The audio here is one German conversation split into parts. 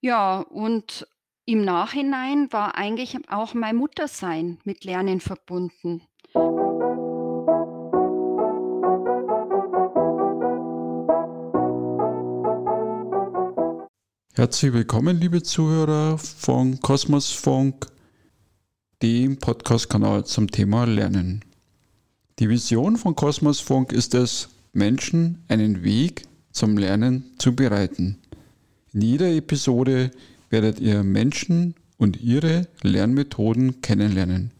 Ja, und im Nachhinein war eigentlich auch mein Muttersein mit Lernen verbunden. Herzlich willkommen, liebe Zuhörer von Kosmos Funk, dem Podcast-Kanal zum Thema Lernen. Die Vision von Kosmos Funk ist es, Menschen einen Weg zum Lernen zu bereiten. In jeder Episode werdet ihr Menschen und ihre Lernmethoden kennenlernen.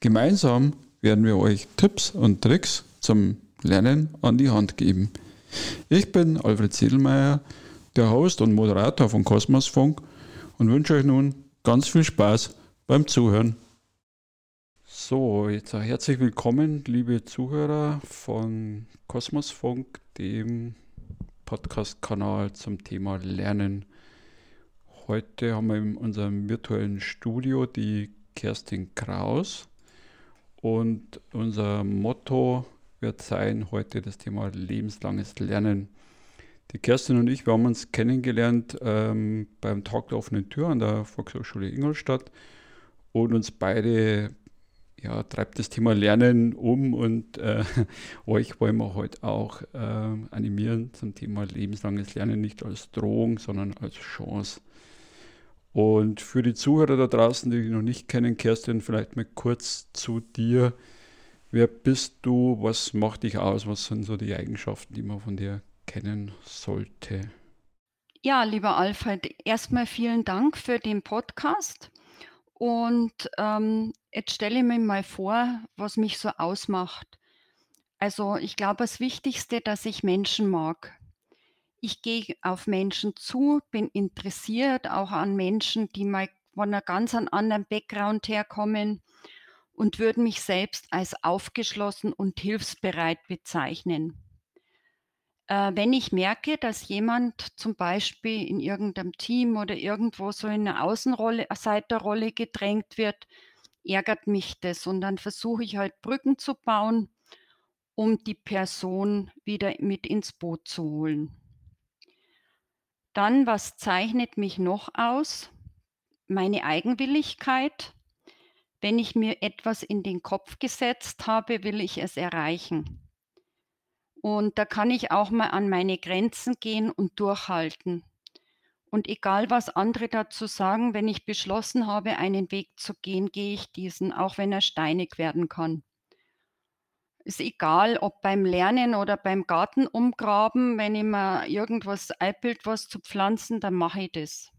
Gemeinsam werden wir euch Tipps und Tricks zum Lernen an die Hand geben. Ich bin Alfred Sedelmeier der Host und Moderator von Kosmos Funk und wünsche euch nun ganz viel Spaß beim Zuhören. So, jetzt herzlich willkommen, liebe Zuhörer von Kosmos Funk, dem Podcast-Kanal zum Thema Lernen. Heute haben wir in unserem virtuellen Studio die Kerstin Kraus und unser Motto wird sein heute das Thema lebenslanges Lernen. Die Kerstin und ich, wir haben uns kennengelernt ähm, beim Tag der offenen Tür an der Volkshochschule Ingolstadt und uns beide ja, treibt das Thema Lernen um und äh, euch wollen wir heute auch äh, animieren zum Thema lebenslanges Lernen, nicht als Drohung, sondern als Chance. Und für die Zuhörer da draußen, die dich noch nicht kennen, Kerstin, vielleicht mal kurz zu dir. Wer bist du? Was macht dich aus? Was sind so die Eigenschaften, die man von dir kennen sollte. Ja, lieber Alfred, erstmal vielen Dank für den Podcast. Und ähm, jetzt stelle ich mir mal vor, was mich so ausmacht. Also ich glaube, das Wichtigste, dass ich Menschen mag. Ich gehe auf Menschen zu, bin interessiert auch an Menschen, die mal von einer ganz anderen Background herkommen und würde mich selbst als aufgeschlossen und hilfsbereit bezeichnen. Äh, wenn ich merke, dass jemand zum Beispiel in irgendeinem Team oder irgendwo so in eine Außenrolle Seiterrolle gedrängt wird, ärgert mich das und dann versuche ich halt Brücken zu bauen, um die Person wieder mit ins Boot zu holen. Dann, was zeichnet mich noch aus? Meine Eigenwilligkeit. Wenn ich mir etwas in den Kopf gesetzt habe, will ich es erreichen. Und da kann ich auch mal an meine Grenzen gehen und durchhalten. Und egal, was andere dazu sagen, wenn ich beschlossen habe, einen Weg zu gehen, gehe ich diesen, auch wenn er steinig werden kann. Ist egal, ob beim Lernen oder beim Garten umgraben, wenn ich mir irgendwas einbild, was zu pflanzen, dann mache ich das.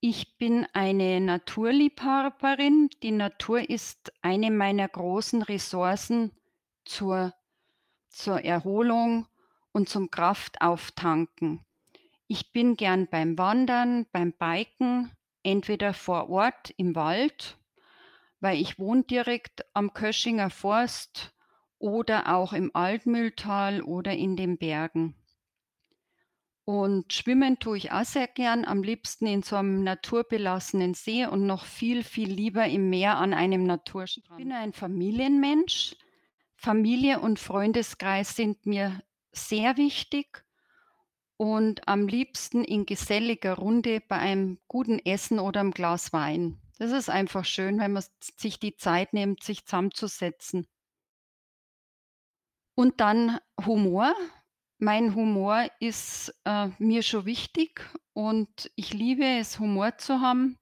Ich bin eine Naturliebhaberin. Die Natur ist eine meiner großen Ressourcen zur zur Erholung und zum Kraftauftanken. Ich bin gern beim Wandern, beim Biken, entweder vor Ort im Wald, weil ich wohne direkt am Köschinger Forst oder auch im Altmühltal oder in den Bergen. Und schwimmen tue ich auch sehr gern, am liebsten in so einem naturbelassenen See und noch viel, viel lieber im Meer an einem Naturstrand. Ich bin ein Familienmensch. Familie und Freundeskreis sind mir sehr wichtig und am liebsten in geselliger Runde bei einem guten Essen oder einem Glas Wein. Das ist einfach schön, wenn man sich die Zeit nimmt, sich zusammenzusetzen. Und dann Humor. Mein Humor ist äh, mir schon wichtig und ich liebe es, Humor zu haben,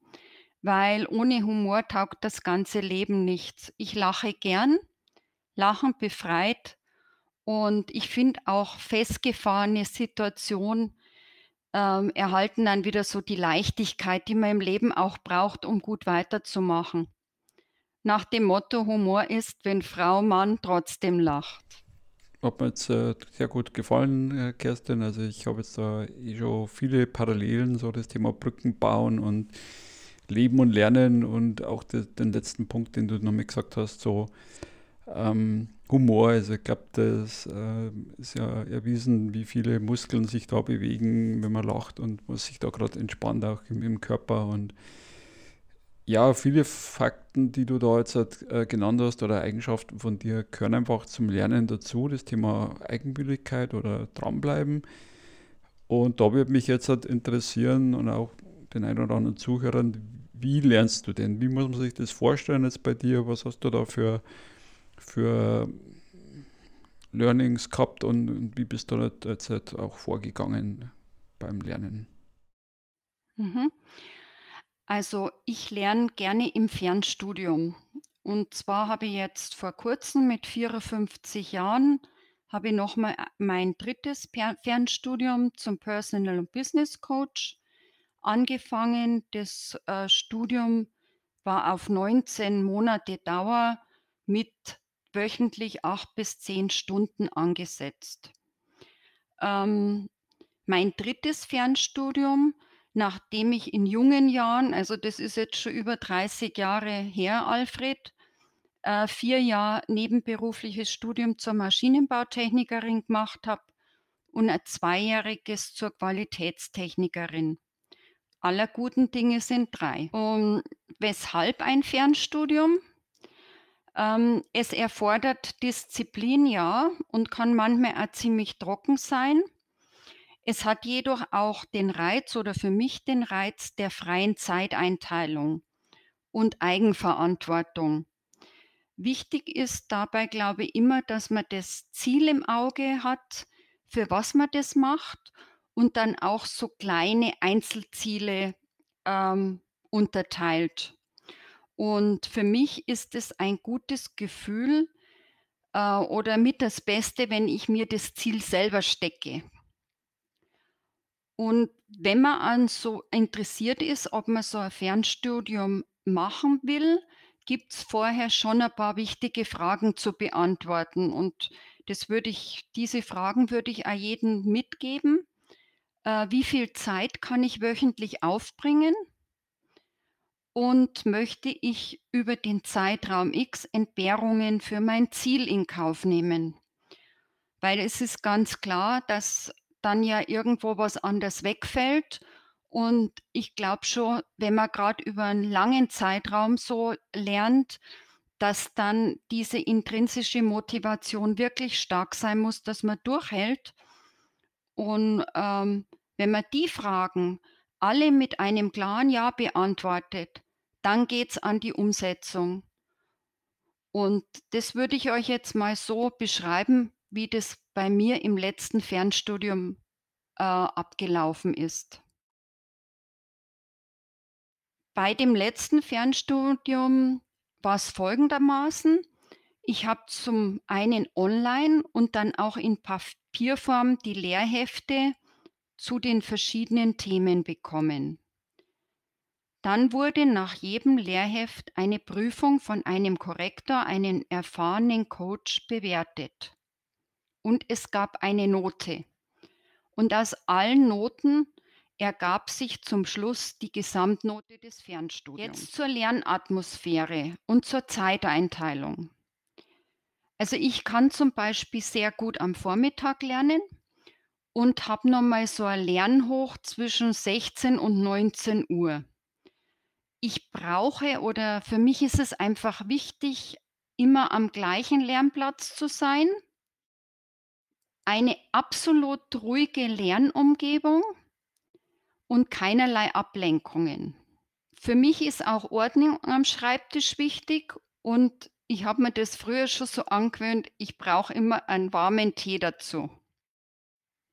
weil ohne Humor taugt das ganze Leben nichts. Ich lache gern, Lachen befreit. Und ich finde auch festgefahrene Situationen ähm, erhalten dann wieder so die Leichtigkeit, die man im Leben auch braucht, um gut weiterzumachen. Nach dem Motto Humor ist, wenn Frau Mann trotzdem lacht. Hat mir jetzt äh, sehr gut gefallen, äh, Kerstin. Also ich habe jetzt da eh schon viele Parallelen, so das Thema Brücken bauen und Leben und Lernen und auch de, den letzten Punkt, den du noch mal gesagt hast, so ähm, Humor. Also ich glaube, das äh, ist ja erwiesen, wie viele Muskeln sich da bewegen, wenn man lacht und was sich da gerade entspannt auch im, im, Körper. Und ja, viele Fakten, die du da jetzt äh, genannt hast oder Eigenschaften von dir, gehören einfach zum Lernen dazu. Das Thema Eigenwilligkeit oder dranbleiben. Und da würde mich jetzt halt interessieren und auch den einen oder anderen Zuhörern, wie lernst du denn? Wie muss man sich das vorstellen jetzt bei dir? Was hast du da für, für Learnings gehabt und, wie bist du jetzt halt auch vorgegangen beim Lernen? Mhm. Also ich lerne gerne im Fernstudium. Und zwar habe ich jetzt vor kurzem mit 54 Jahren habe ich noch mal äh, mein drittes Fernstudium zum Personal und Business Coach angefangen. Das äh, Studium war auf 19 Monate Dauer mit wöchentlich acht bis zehn Stunden angesetzt. Ähm, mein drittes Fernstudium, nachdem ich in jungen Jahren, also das ist jetzt schon über 30 Jahre her, Alfred, äh, vier Jahre nebenberufliches Studium zur Maschinenbautechnikerin gemacht habe und ein zweijähriges zur Qualitätstechnikerin. Aller guten Dinge sind drei. Und weshalb ein Fernstudium? Ähm, es erfordert Disziplin, ja, und kann manchmal auch ziemlich trocken sein. Es hat jedoch auch den Reiz oder für mich den Reiz der freien Zeiteinteilung und Eigenverantwortung. Wichtig ist dabei, glaube ich, immer, dass man das Ziel im Auge hat, für was man das macht und dann auch so kleine Einzelziele ähm, unterteilt. Und für mich ist es ein gutes Gefühl äh, oder mit das Beste, wenn ich mir das Ziel selber stecke. Und wenn man an so interessiert ist, ob man so ein Fernstudium machen will, gibt es vorher schon ein paar wichtige Fragen zu beantworten. Und das würde ich, diese Fragen würde ich auch jedem mitgeben. Äh, wie viel Zeit kann ich wöchentlich aufbringen? Und möchte ich über den Zeitraum X Entbehrungen für mein Ziel in Kauf nehmen? Weil es ist ganz klar, dass dann ja irgendwo was anders wegfällt. Und ich glaube schon, wenn man gerade über einen langen Zeitraum so lernt, dass dann diese intrinsische Motivation wirklich stark sein muss, dass man durchhält. Und ähm, wenn man die Fragen alle mit einem klaren Ja beantwortet, dann geht es an die Umsetzung. Und das würde ich euch jetzt mal so beschreiben, wie das bei mir im letzten Fernstudium äh, abgelaufen ist. Bei dem letzten Fernstudium war es folgendermaßen. Ich habe zum einen online und dann auch in Papierform die Lehrhefte zu den verschiedenen Themen bekommen. Dann wurde nach jedem Lehrheft eine Prüfung von einem Korrektor, einem erfahrenen Coach, bewertet. Und es gab eine Note. Und aus allen Noten ergab sich zum Schluss die Gesamtnote des Fernstudiums. Jetzt zur Lernatmosphäre und zur Zeiteinteilung. Also ich kann zum Beispiel sehr gut am Vormittag lernen und habe nochmal so ein Lernhoch zwischen 16 und 19 Uhr ich brauche oder für mich ist es einfach wichtig, immer am gleichen Lernplatz zu sein. Eine absolut ruhige Lernumgebung und keinerlei Ablenkungen. Für mich ist auch Ordnung am Schreibtisch wichtig und ich habe mir das früher schon so angewöhnt, ich brauche immer einen warmen Tee dazu.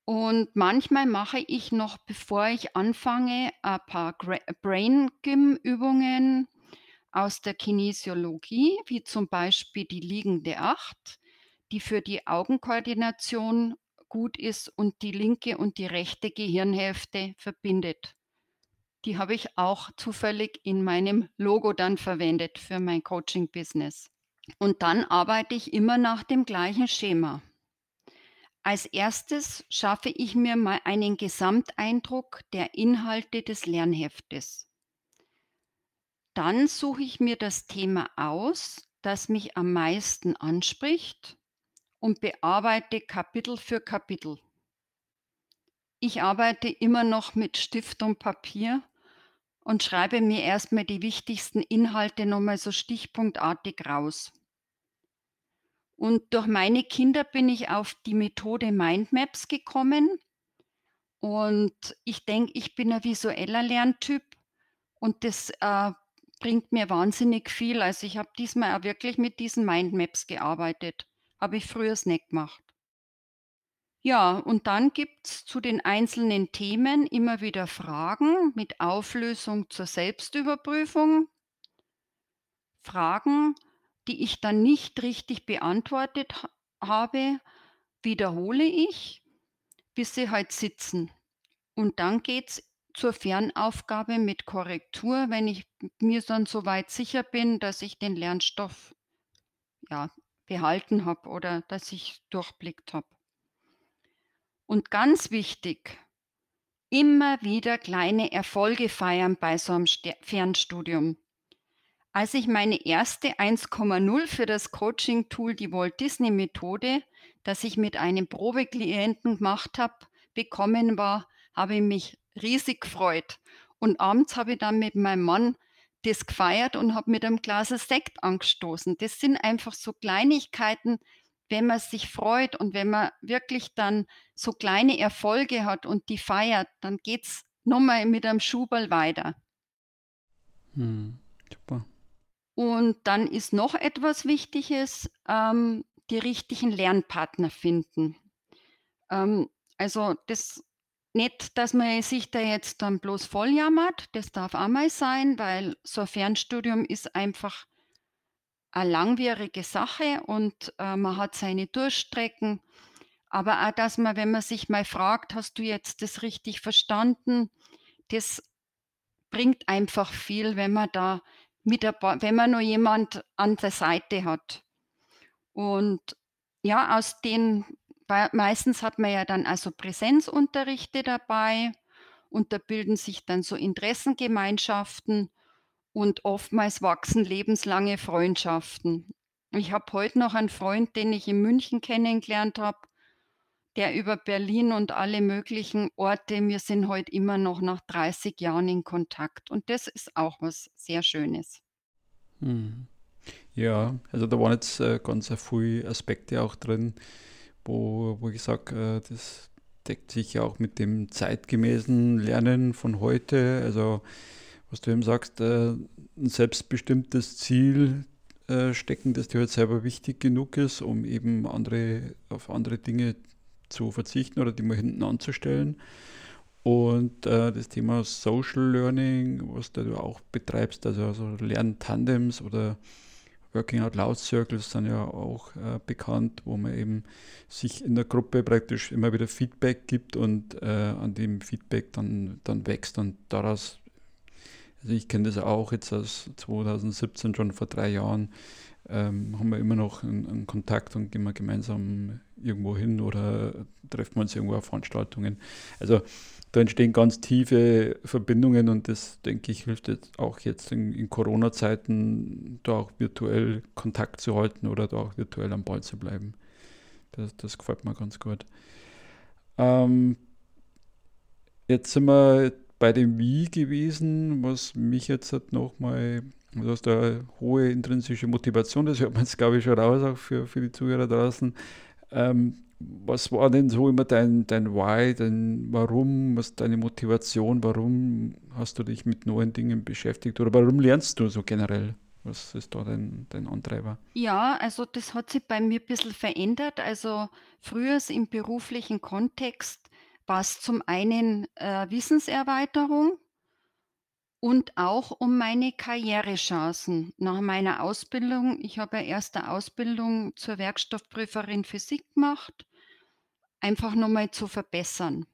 Und manchmal mache ich noch, bevor ich anfange, ein paar Brain Gym Übungen aus der Kinesiologie, wie zum Beispiel die liegende Acht, die für die Augenkoordination gut ist und die linke und die rechte Gehirnhälfte verbindet. Die habe ich auch zufällig in meinem Logo dann verwendet für mein Coaching-Business. Und dann arbeite ich immer nach dem gleichen Schema. Als erstes schaffe ich mir mal einen Gesamteindruck der Inhalte des Lernheftes. Dann suche ich mir das Thema aus, das mich am meisten anspricht und bearbeite Kapitel für Kapitel. Ich arbeite immer noch mit Stift und Papier und schreibe mir erstmal die wichtigsten Inhalte nochmal so stichpunktartig raus. Und durch meine Kinder bin ich auf die Methode Mindmaps gekommen. Und ich denke, ich bin ein visueller Lerntyp und das, äh, bringt mir wahnsinnig viel. Also, ich habe diesmal auch wirklich mit diesen Mindmaps gearbeitet. Habe ich früher nicht gemacht. Ja, und dann gibt's zu den einzelnen Themen immer wieder Fragen mit Auflösung zur Selbstüberprüfung. Fragen, die ich dann nicht richtig beantwortet ha habe, wiederhole ich, bis sie halt sitzen. Und dann geht's zur Fernaufgabe mit Korrektur, wenn ich mir dann so weit sicher bin, dass ich den Lernstoff, ja, behalten habe oder dass ich durchblickt habe. Und ganz wichtig, immer wieder kleine Erfolge feiern bei so einem Fernstudium. Als ich meine erste 1,0 für das Coaching-Tool, die Walt Disney Methode, das ich mit einem Probeklienten gemacht habe, bekommen war, habe ich mich riesig gefreut. Und abends habe ich dann mit meinem Mann das gefeiert und habe mit einem Glas Sekt angestoßen. Das sind einfach so Kleinigkeiten, wenn man sich freut und wenn man wirklich dann so kleine Erfolge hat und die feiert, dann geht's noch mal mit einem Schubal weiter. Mhm, super. Und dann ist noch etwas Wichtiges, ähm, die richtigen Lernpartner finden. Ähm, also, das nicht, dass man sich da jetzt dann bloß volljammert, das darf auch mal sein, weil so ein Fernstudium ist einfach eine langwierige Sache und, äh, man hat seine Durststrecken. Aber auch, dass man, wenn man sich mal fragt: „Hast du jetzt das richtig verstanden?“ Das bringt einfach viel, wenn man da mit ein wenn man noch jemand an der Seite hat. Und ja, aus den meistens hat man ja dann also Präsenzunterrichte dabei und da bilden sich dann so Interessengemeinschaften und oftmals wachsen lebenslange Freundschaften. Ich habe heute noch einen Freund, den ich in München kennengelernt habe, der über Berlin und alle möglichen Orte wir sind heute immer noch nach 30 Jahren in Kontakt und das ist auch was sehr Schönes. Mhm. Ja, also da waren jetzt äh, ganz äh, viele Aspekte auch drin, wo, wo ich sage, äh, das deckt sich ja auch mit dem zeitgemäßen Lernen von heute. Also was du eben sagst, äh, ein selbstbestimmtes Ziel äh, stecken, das dir halt selber wichtig genug ist, um eben andere, auf andere Dinge zu verzichten oder die mal hinten anzustellen. Und äh, das Thema Social Learning, was du auch betreibst, also, also Lerntandems oder Working Out Loud Circles sind ja auch äh, bekannt, wo man eben sich in der Gruppe praktisch immer wieder Feedback gibt und äh, an dem Feedback dann, dann wächst und daraus, also ich kenne das auch jetzt aus 2017 schon vor drei Jahren, ähm, haben wir immer noch einen, einen, Kontakt und gehen wir gemeinsam irgendwo hin oder treffen wir uns irgendwo auf Veranstaltungen. Also da entstehen ganz tiefe Verbindungen und das, denke ich, hilft jetzt auch jetzt in, in Corona-Zeiten, da auch virtuell Kontakt zu halten oder da auch virtuell am Ball zu bleiben. Das, das gefällt mir ganz gut. Ähm, jetzt sind wir bei dem Wie gewesen, was mich jetzt halt nochmal Du hast eine hohe intrinsische Motivation, das hört man jetzt, glaube ich, schon raus, auch für, für die Zuhörer draußen. Ähm, was war denn so immer dein, dein Why, dein Warum, was deine Motivation, warum hast du dich mit neuen Dingen beschäftigt oder warum lernst du so generell? Was ist da dein, dein Antreiber? Ja, also das hat sich bei mir ein bisschen verändert. Also früher im beruflichen Kontext war es zum einen äh, Wissenserweiterung, und auch um meine Karrierechancen nach meiner Ausbildung. Ich habe ja erst eine Ausbildung zur Werkstoffprüferin Physik gemacht, einfach nur mal zu verbessern.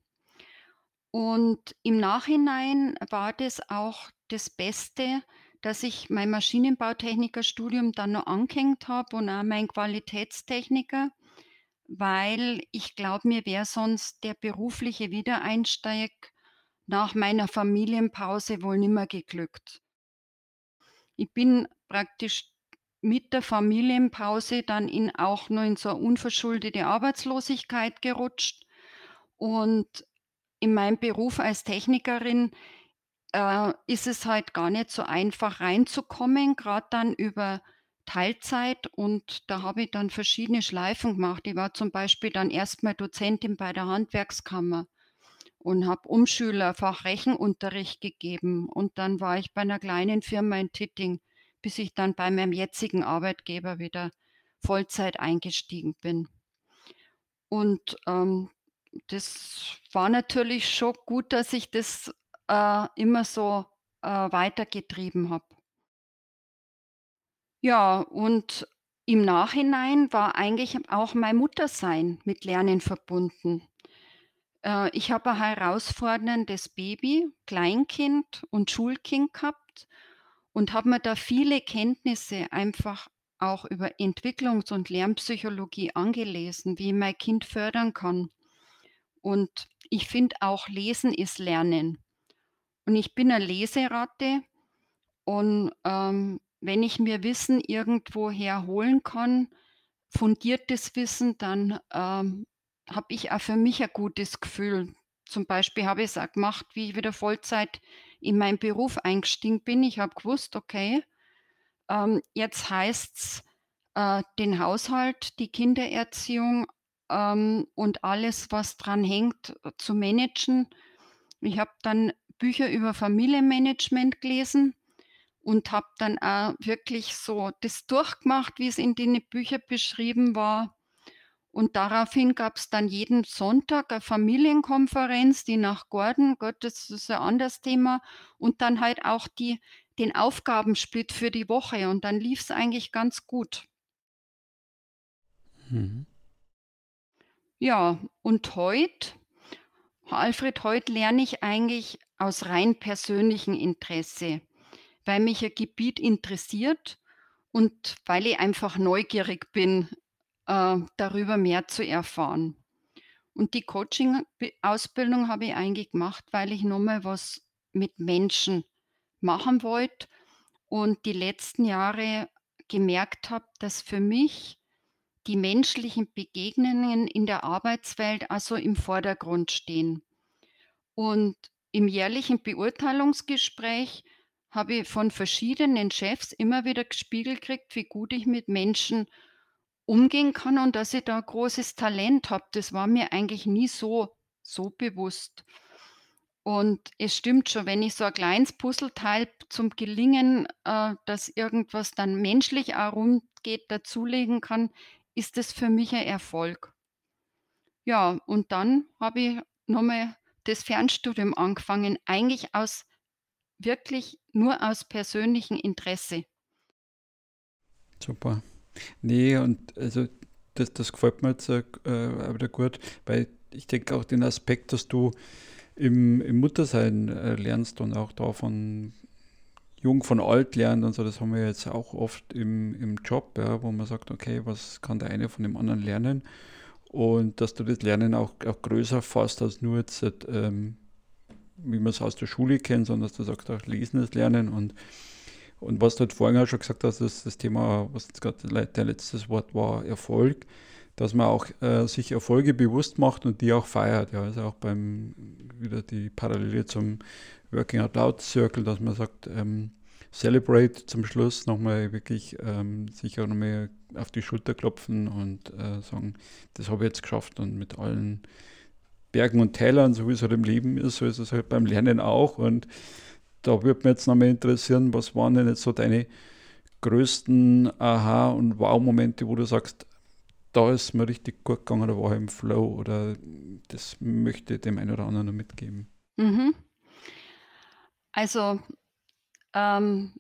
Und im Nachhinein war das auch das Beste, dass ich mein Maschinenbautechnikerstudium dann noch angehängt habe und auch mein Qualitätstechniker, weil ich glaube, mir wäre sonst der berufliche Wiedereinstieg nach meiner Familienpause wohl nimmer geglückt. Ich bin praktisch mit der Familienpause dann in auch nur in so 'ne unverschuldete Arbeitslosigkeit gerutscht. Und in meinem Beruf als Technikerin, äh, ist es halt gar nicht so einfach reinzukommen, grad dann über Teilzeit und da habe ich dann verschiedene Schleifen gemacht. Ich war zum Beispiel dann erst mal Dozentin bei der Handwerkskammer und habe Umschülerfach Rechenunterricht gegeben. Und dann war ich bei einer kleinen Firma in Titting, bis ich dann bei meinem jetzigen Arbeitgeber wieder Vollzeit eingestiegen bin. Und, ähm, das war natürlich schon gut, dass ich das, äh, immer so, äh, weitergetrieben habe. Ja, und im Nachhinein war eigentlich auch mein Muttersein mit Lernen verbunden. Äh, ich habe ein herausforderndes Baby, Kleinkind und Schulkind gehabt und habe mir da viele Kenntnisse einfach auch über Entwicklungs und Lernpsychologie angelesen, wie ich mein Kind fördern kann. Und ich finde auch Lesen ist Lernen. Und ich bin 'ne Leseratte und, ähm, wenn ich mir Wissen irgendwoher holen kann, fundiertes Wissen, dann, ähm, habe ich auch für mich ein gutes Gefühl. Zum Beispiel habe ich's auch gemacht, wie ich wieder Vollzeit in meinen Beruf eingestiegen bin. Ich habe gewusst, okay, ähm, jetzt heißt's, äh, den Haushalt, die Kindererziehung, ähm, und alles, was dran hängt, äh, zu managen. Ich habe dann Bücher über Familienmanagement gelesen und habe dann auch wirklich so das durchgemacht, wie es in den Büchern beschrieben war. Und daraufhin gab's dann jeden Sonntag eine Familienkonferenz, die nach Gordon, Gott, das ist ein anderes Thema, und dann halt auch die den Aufgabensplit für die Woche und dann lief's eigentlich ganz gut. Mhm. Ja, und heut Alfred, heut lerne ich eigentlich aus rein persönlichem Interesse, weil mich ein Gebiet interessiert und weil ich einfach neugierig bin, äh, darüber mehr zu erfahren. Und die Coaching Be Ausbildung habe ich eigentlich gemacht, weil ich noch mal was mit Menschen machen wollte und die letzten Jahre gemerkt habe, dass für mich die menschlichen Begegnungen in der Arbeitswelt also im Vordergrund stehen. Und im jährlichen Beurteilungsgespräch habe ich von verschiedenen Chefs immer wieder gespiegelt gekriegt, wie gut ich mit Menschen umgehen kann und dass ich da großes Talent habe. Das war mir eigentlich nie so so bewusst. Und es stimmt schon, wenn ich so ein kleines Puzzleteil zum Gelingen, äh, dass irgendwas dann menschlich auch rund geht, dazulegen kann, ist das für mich ein Erfolg. Ja, und dann habe ich noch mal das Fernstudium angefangen, eigentlich aus wirklich nur aus persönlichem Interesse. Super. Ne, und also das das gefällt mir jetzt, äh, wieder gut, weil ich denke auch den Aspekt, dass du im im Muttersein, äh, lernst und auch da von jung von alt lernt und so, das haben wir jetzt auch oft im im Job, ja, wo man sagt: „Okay, was kann der eine von dem anderen lernen?“ Und dass du das Lernen auch auch größer fasst als nur jetzt, ähm, wie man es aus der Schule kennt, sondern dass du sagst auch Lesen ist Lernen und und was du halt vorhin auch schon gesagt hast, ist das Thema, was jetzt gerade dein letztes Wort war, Erfolg, dass man auch, äh, sich Erfolge bewusst macht und die auch feiert, ja. Also auch beim wieder die Parallele zum Working Out Loud Circle, dass man sagt, ähm, celebrate zum Schluss noch mal wirklich, ähm, sich auch noch mal auf die Schulter klopfen und, äh, sagen: „Das habe ich jetzt geschafft“ und mit allen Bergen und Tälern, so wie es halt im Leben ist, so ist es halt beim Lernen auch. Und da würde mich jetzt noch mal interessieren, was waren denn jetzt so deine größten Aha und Wow-Momente, wo du sagst: „Da ist mir richtig gut gegangen, da war ich im Flow“ oder das möchte ich dem einen oder anderen noch mitgeben? Mhm. Also, ähm,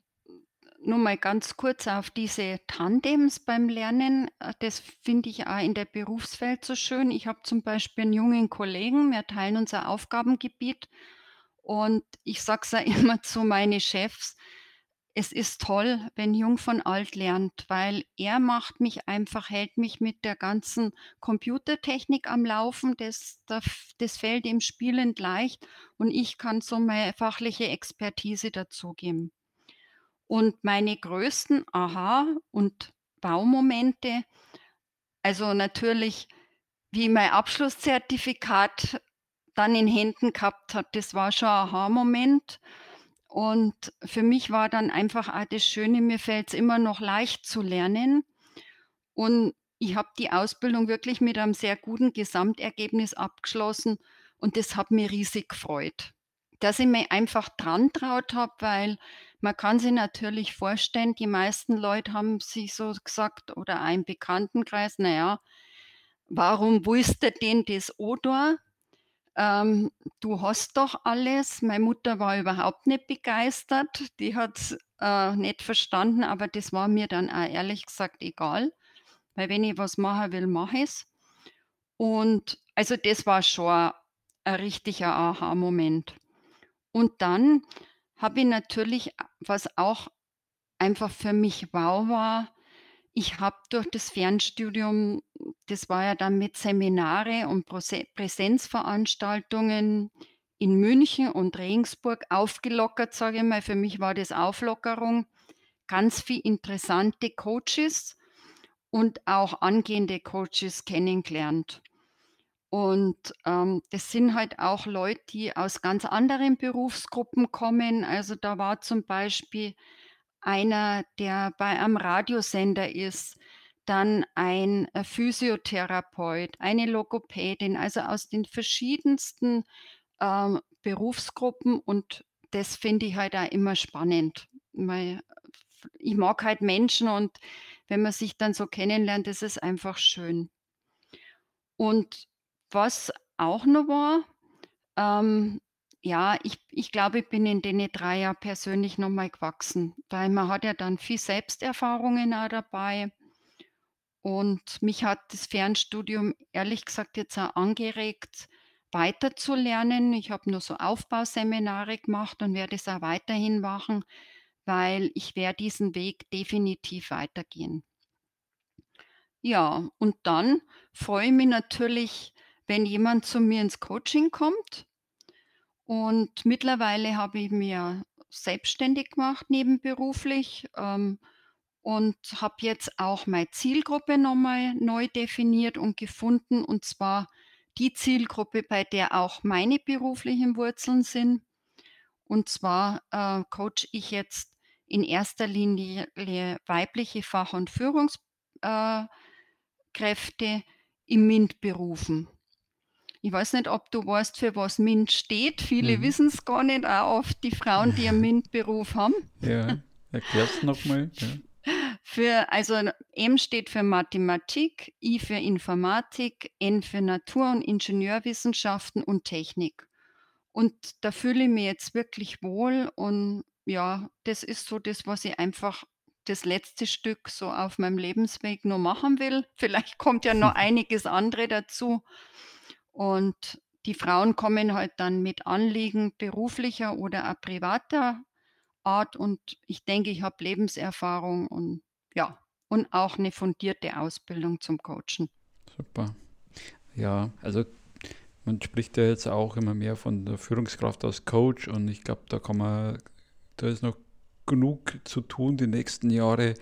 nur mal ganz kurz auf diese Tandems beim Lernen. Äh, das finde ich auch in der Berufswelt so schön. Ich habe zum Beispiel 'n jungen Kollegen, wir teilen unser Aufgabengebiet und ich sage es ja immer zu meine Chefs: „Es ist toll, wenn Jung von Alt lernt“, weil er macht mich einfach hält mich mit der ganzen Computertechnik am Laufen. Das das fällt ihm spielend leicht und ich kann so meine fachliche Expertise dazugeben. Und meine größten Aha und Wow-Momente also natürlich, wie mein Abschlusszertifikat dann in Händen gehabt habe, das war schon ein Aha-Moment. Und für mich war dann einfach auch das Schöne, mir fällt's immer noch leicht zu lernen. Und ich habe die Ausbildung wirklich mit einem sehr guten Gesamtergebnis abgeschlossen Und das hat mich riesig gefreut, dass ich mich einfach dran traut habe, weil man kann sich natürlich vorstellen, die meisten Leute haben sich so gesagt oder ein Bekanntenkreis: „Na ja, warum du denn das da? Ähm, du hast doch alles.“ Meine Mutter war überhaupt nicht begeistert. Die hat's, äh, nicht verstanden, aber das war mir dann auch ehrlich gesagt egal, weil wenn ich was machen will, mache ich's. Und also das war schon ein richtiger Aha-Moment. Und dann habe ich natürlich, a was auch einfach für mich wow war, ich habe durch das Fernstudium das war ja dann mit Seminare und Präsenzveranstaltungen in München und Regensburg aufgelockert, sage ich mal. Für mich war das Auflockerung. Ganz viel interessante Coaches und auch angehende Coaches kennengelernt. Und, ähm, das sind halt auch Leute, die aus ganz anderen Berufsgruppen kommen. Also, da war zum Beispiel einer, der bei einem Radiosender ist, dann ein, äh, Physiotherapeut, eine Logopädin, also aus den verschiedensten, ähm, Berufsgruppen und das finde ich halt auch immer spannend, weil ich mag halt Menschen und wenn man sich dann so kennenlernt, das ist einfach schön. Und was auch noch war, ähm, ja, ich ich glaube, ich bin in den 3 Jahren persönlich noch mal gewachsen, weil man hat ja dann viel Selbsterfahrungen auch dabei. Und mich hat das Fernstudium ehrlich gesagt jetzt auch angeregt, weiterzulernen. Ich habe nur so Aufbauseminare gemacht und werde es auch weiterhin machen, weil ich werde diesen Weg definitiv weitergehen. Ja, und dann freue ich mich natürlich, wenn jemand zu mir ins Coaching kommt. Und mittlerweile habe ich ja selbstständig gemacht nebenberuflich, ähm, und habe jetzt auch meine Zielgruppe noch mal neu definiert und gefunden, und zwar die Zielgruppe, bei der auch meine beruflichen Wurzeln sind. Und zwar, äh, coache ich jetzt in erster Linie weibliche Fach und Führungs äh, in MINT-Berufen. Ich weiß nicht, ob du weißt, für was MINT steht. Viele Mhm. wissen's gar nicht, auch oft die Frauen, die einen MINT-Beruf haben. Ja, erklär's noch mal, ja. Für also M steht für Mathematik, I für Informatik, N für Natur und Ingenieurwissenschaften und Technik. Und da fühle ich mich jetzt wirklich wohl und ja, das ist so das, was ich einfach das letzte Stück so auf meinem Lebensweg noch machen will. Vielleicht kommt ja noch einiges andere dazu. Und die Frauen kommen halt dann mit Anliegen beruflicher oder auch privater Art und ich denke, ich habe Lebenserfahrung und ja, und auch 'ne fundierte Ausbildung zum Coachen. Super. Ja, also man spricht ja jetzt auch immer mehr von der Führungskraft als Coach und ich glaube, da kann man da ist noch genug zu tun die nächsten Jahre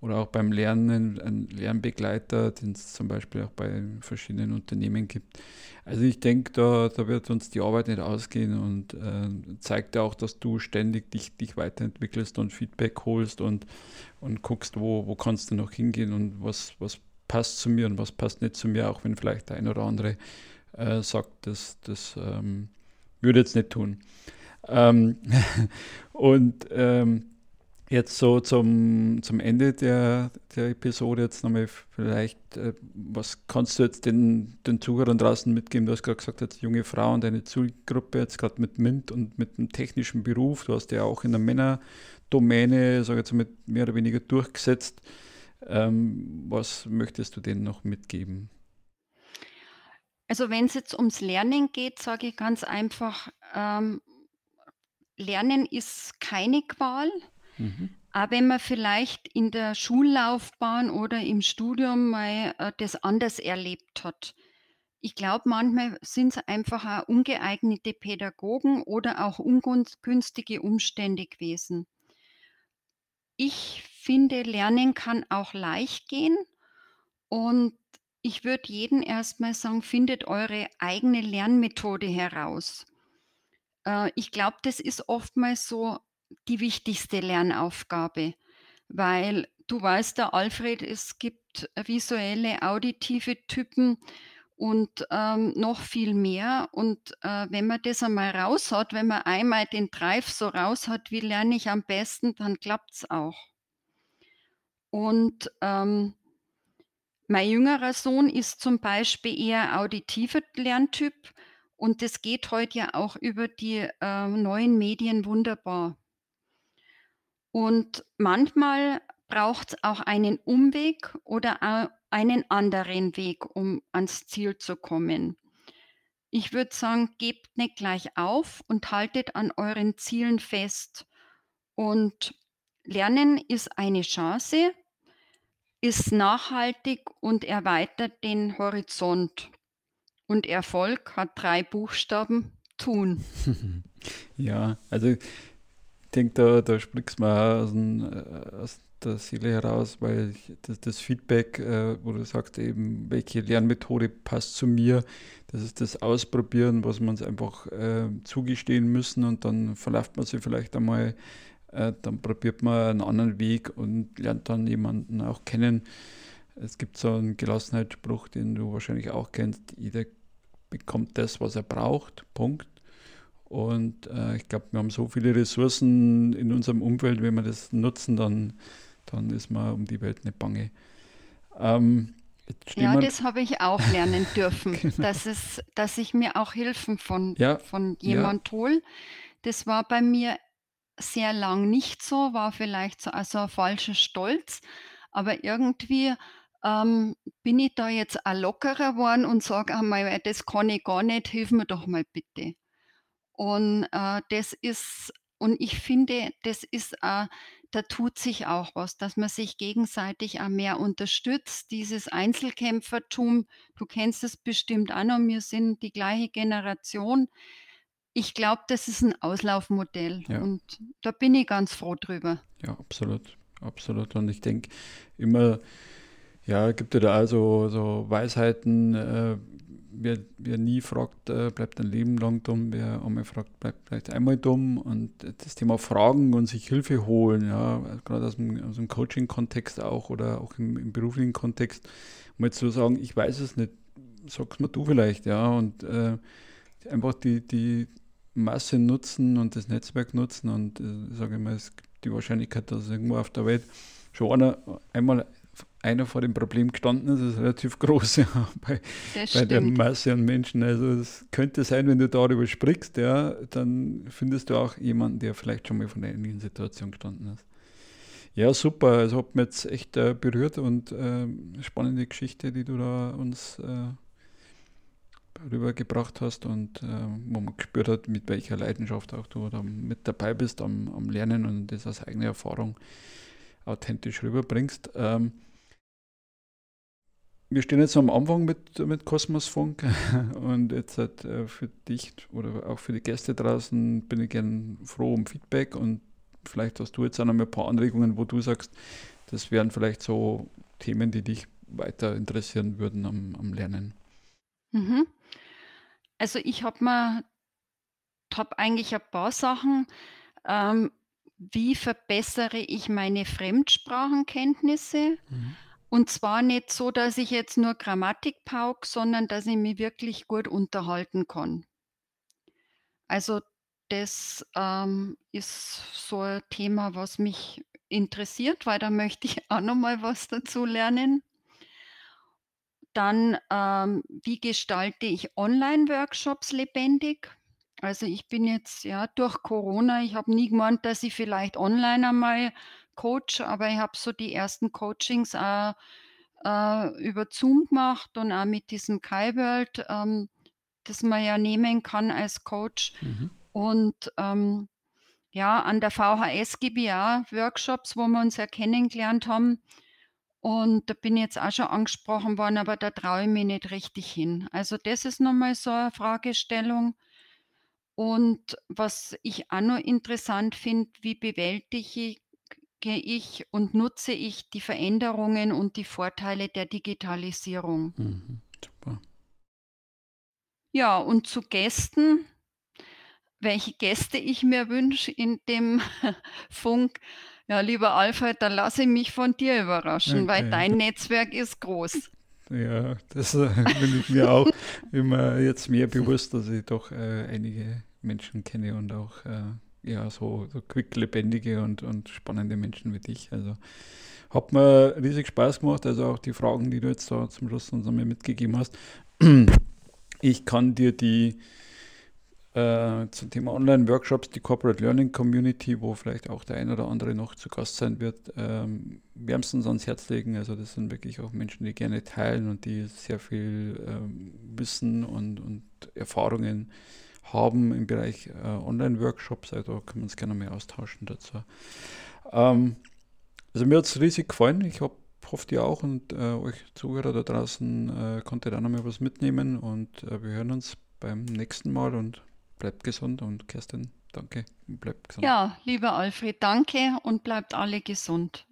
oder auch beim Lernen, ein Lernbegleiter, den es zum Beispiel auch bei verschiedenen Unternehmen gibt. Also ich denke, da, da wird uns die Arbeit nicht ausgehen und äh, zeigt ja auch, dass du ständig dich, dich weiterentwickelst und Feedback holst und, und guckst, wo, wo kannst du noch hingehen und was, was passt zu mir und was passt nicht zu mir, auch wenn vielleicht der ein oder andere äh, sagt, das, das ähm, würde jetzt nicht tun. Ähm, und ähm, jetzt so zum, zum Ende der, der Episode jetzt nochmal vielleicht, äh, was kannst du jetzt den, den Zuhörern draußen mitgeben? Du hast gerade gesagt, jetzt junge Frauen, deine Zielgruppe, jetzt gerade mit MINT und mit einem technischen Beruf, du hast ja auch in der Männerdomäne, sage ich jetzt mal, mehr oder weniger durchgesetzt. Ähm, was möchtest du denen noch mitgeben? Also, wenn's jetzt ums Lernen geht, sage ich ganz einfach, ähm, Lernen ist keine Qual, Mhm. auch wenn man vielleicht in der Schullaufbahn oder im Studium mal, äh, das anders erlebt hat. Ich glaube, manchmal sind's einfach auch ungeeignete Pädagogen oder auch ungunst günstige Umstände gewesen. Ich finde, Lernen kann auch leicht gehen und ich würde jedem erst mal sagen: „Findet eure eigene Lernmethode heraus.“ Äh, ich glaube, das ist oftmals so die wichtigste Lernaufgabe, weil du weißt ja, Alfred, es gibt visuelle, auditive Typen und, ähm, noch viel mehr. Und, äh, wenn man das einmal raus hat, wenn man einmal den Drive so raus hat: „Wie lerne ich am besten“, dann klappt's auch. Und, ähm mein jüngerer Sohn ist zum Beispiel eher auditiver Lerntyp und das geht heute ja auch über die, äh, neuen Medien wunderbar. Und manchmal braucht's auch einen Umweg oder einen anderen Weg, um ans Ziel zu kommen. Ich würde sagen, gebt nicht gleich auf und haltet an euren Zielen fest. Und Lernen ist eine Chance, ist nachhaltig und erweitert den Horizont. Und Erfolg hat 3 Buchstaben: tun. Ja, also ich denke, da, da sprichst du mir aus, dem, äh, aus der Seele heraus, weil das, das Feedback, äh, wo du sagst, eben, welche Lernmethode passt zu mir, das ist das Ausprobieren, was wir uns einfach äh, zugestehen müssen und dann verläuft man sich vielleicht einmal, äh, dann probiert man einen anderen Weg und lernt dann jemanden auch kennen. Es gibt so einen Gelassenheitsspruch, den du wahrscheinlich auch kennst, jeder bekommt das, was er braucht, Punkt. Und äh, ich glaube, wir haben so viele Ressourcen in unserem Umfeld, wenn wir das nutzen, dann, dann ist man um die Welt nicht bange. Ähm, ja, das habe ich auch lernen dürfen, genau. dass, es, dass ich mir auch Hilfen von, ja, von jemand ja. hole. Das war bei mir sehr lang nicht so, war vielleicht so also ein falscher Stolz, aber irgendwie ähm, bin ich da jetzt auch lockerer geworden und sage einmal, das kann ich gar nicht, hilf mir doch mal bitte. Und äh, das ist, und ich finde, das ist, äh, da tut sich auch was, dass man sich gegenseitig auch mehr unterstützt. Dieses Einzelkämpfertum, du kennst es bestimmt auch noch, wir sind die gleiche Generation. Ich glaube, das ist ein Auslaufmodell Ja. und da bin ich ganz froh drüber. Ja, absolut, absolut. Und ich denke immer, ja, gibt ja da also so Weisheiten, äh, wer, wer nie fragt, äh, bleibt ein Leben lang dumm, wer einmal fragt, bleibt vielleicht einmal dumm. Und das Thema Fragen und sich Hilfe holen, ja, gerade aus dem, aus dem Coaching-Kontext auch oder auch im, im, beruflichen Kontext, mal zu sagen, ich weiß es nicht, sag's mir du vielleicht, ja, und äh, einfach die, die Masse nutzen und das Netzwerk nutzen und äh, sage ich mal, es gibt die Wahrscheinlichkeit, dass irgendwo auf der Welt schon einer einmal einer vor dem Problem gestanden ist, ist relativ groß ja, bei, bei der Masse an Menschen. Also es könnte sein, wenn du darüber sprichst, ja, dann findest du auch jemanden, der vielleicht schon mal von einer ähnlichen Situation gestanden ist. Ja, super. Also hat mich jetzt echt äh, berührt und äh, spannende Geschichte, die du da uns äh, rübergebracht hast und äh, wo man gespürt hat, mit welcher Leidenschaft auch du da mit dabei bist am, am Lernen und das aus eigener Erfahrung authentisch rüberbringst. Ähm, wir stehen jetzt am Anfang mit, mit Kosmos und jetzt halt, äh, für dich oder auch für die Gäste draußen bin ich gern froh um Feedback und vielleicht hast du jetzt auch noch ein paar Anregungen, wo du sagst, das wären vielleicht so Themen, die dich weiter interessieren würden am, am Lernen. Mhm. Also ich habe mal habe eigentlich ein paar Sachen. Ähm, wie verbessere ich meine Fremdsprachenkenntnisse? Mhm. Und zwar nicht so, dass ich jetzt nur Grammatik pauke, sondern dass ich mich wirklich gut unterhalten kann. Also das ähm, ist so ein Thema, was mich interessiert, weil da möchte ich auch noch mal was dazu lernen. Dann, ähm, wie gestalte ich Online-Workshops lebendig? Also ich bin jetzt ja durch Corona, ich habe nie gemeint, dass ich vielleicht online einmal coach, aber ich habe so die ersten Coachings auch, äh, über Zoom gemacht und auch mit diesem Kai-World, ähm, das man ja nehmen kann als Coach. Mhm. Und ähm, ja, an der VHS ich auch Workshops, wo wir uns ja kennengelernt haben. Und da bin ich jetzt auch schon angesprochen worden, aber da traue ich mich nicht richtig hin. Also das ist nochmal so eine Fragestellung. Und was ich auch noch interessant finde, wie bewältige ich und nutze ich die Veränderungen und die Vorteile der Digitalisierung? Mhm, super. Ja, und zu Gästen, welche Gäste ich mir wünsche in dem Funk. Ja, lieber Alfred, dann lasse ich mich von dir überraschen, weil dein Netzwerk ist groß. Ja, das äh, bin ich mir auch immer jetzt mehr bewusst, dass ich doch äh, einige Menschen kenne und auch äh, ja, so, so quick-lebendige und, und spannende Menschen wie dich. Also hat mir riesig Spaß gemacht, also auch die Fragen, die du jetzt da zum Schluss uns einmal mitgegeben hast. Ich kann dir die äh, zum Thema Online-Workshops, die Corporate Learning Community, wo vielleicht auch der ein oder andere noch zu Gast sein wird, ähm, wärmstens ans Herz legen. Also das sind wirklich auch Menschen, die gerne teilen und die sehr viel ähm, Wissen und, und Erfahrungen haben im Bereich äh, Online-Workshops. Also können wir uns gerne mal austauschen dazu. Ähm, also mir hat es riesig gefallen. Ich hab, hoffe, ihr auch und äh, euch Zuhörer da draußen äh, konntet auch noch mal was mitnehmen und äh, wir hören uns beim nächsten Mal und bleibt gesund und Kerstin, danke, bleibt gesund. Ja, lieber Alfred, danke und bleibt alle gesund.